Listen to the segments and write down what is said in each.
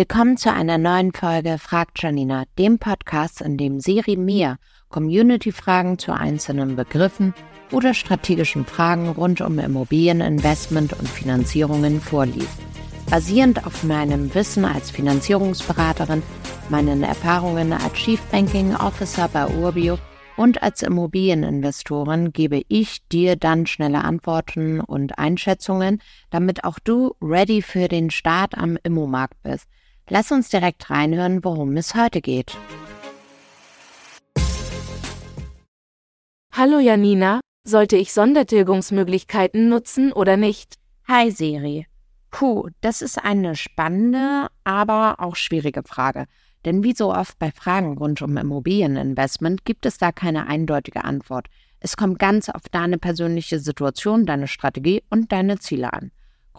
Willkommen zu einer neuen Folge Fragt Janina, dem Podcast, in dem Siri mir Community-Fragen zu einzelnen Begriffen oder strategischen Fragen rund um Immobilieninvestment und Finanzierungen vorliest. Basierend auf meinem Wissen als Finanzierungsberaterin, meinen Erfahrungen als Chief Banking Officer bei Urbio und als Immobilieninvestorin gebe ich dir dann schnelle Antworten und Einschätzungen, damit auch du ready für den Start am Immomarkt bist. Lass uns direkt reinhören, worum es heute geht. Hallo Janina, sollte ich Sondertilgungsmöglichkeiten nutzen oder nicht? Hi Siri. Puh, das ist eine spannende, aber auch schwierige Frage. Denn wie so oft bei Fragen rund um Immobilieninvestment gibt es da keine eindeutige Antwort. Es kommt ganz auf deine persönliche Situation, deine Strategie und deine Ziele an.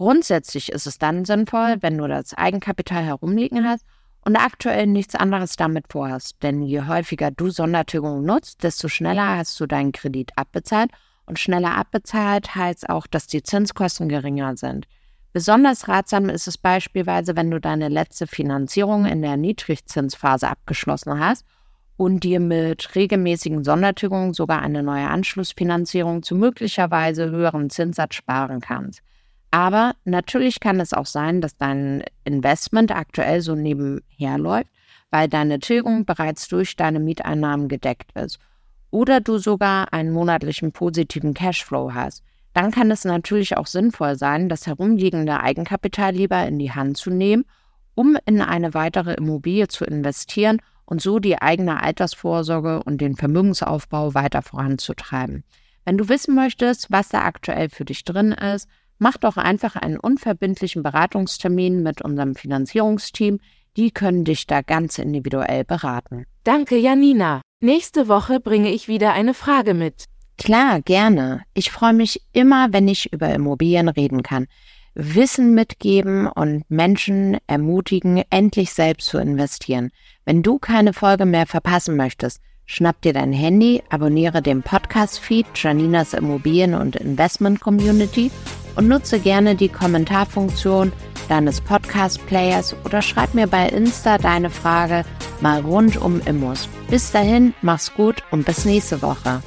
Grundsätzlich ist es dann sinnvoll, wenn du das Eigenkapital herumliegen hast und aktuell nichts anderes damit vorhast. Denn je häufiger du Sondertilgung nutzt, desto schneller hast du deinen Kredit abbezahlt und schneller abbezahlt heißt auch, dass die Zinskosten geringer sind. Besonders ratsam ist es beispielsweise, wenn du deine letzte Finanzierung in der Niedrigzinsphase abgeschlossen hast und dir mit regelmäßigen Sondertilgungen sogar eine neue Anschlussfinanzierung zu möglicherweise höheren Zinssatz sparen kannst. Aber natürlich kann es auch sein, dass dein Investment aktuell so nebenher läuft, weil deine Tilgung bereits durch deine Mieteinnahmen gedeckt ist oder du sogar einen monatlichen positiven Cashflow hast dann kann es natürlich auch sinnvoll sein, das herumliegende Eigenkapital lieber in die Hand zu nehmen, um in eine weitere Immobilie zu investieren und so die eigene Altersvorsorge und den Vermögensaufbau weiter voranzutreiben. Wenn du wissen möchtest, was da aktuell für dich drin ist, mach doch einfach einen unverbindlichen Beratungstermin mit unserem Finanzierungsteam. Die können dich da ganz individuell beraten. Danke, Janina. Nächste Woche bringe ich wieder eine Frage mit. Klar, gerne. Ich freue mich immer, wenn ich über Immobilien reden kann. Wissen mitgeben und Menschen ermutigen, endlich selbst zu investieren. Wenn du keine Folge mehr verpassen möchtest, schnapp dir dein Handy, abonniere den Podcast-Feed Janinas Immobilien- und Investment Community und nutze gerne die Kommentarfunktion deines Podcast-Players oder schreib mir bei Insta deine Frage mal rund um Immos. Bis dahin, mach's gut und bis nächste Woche.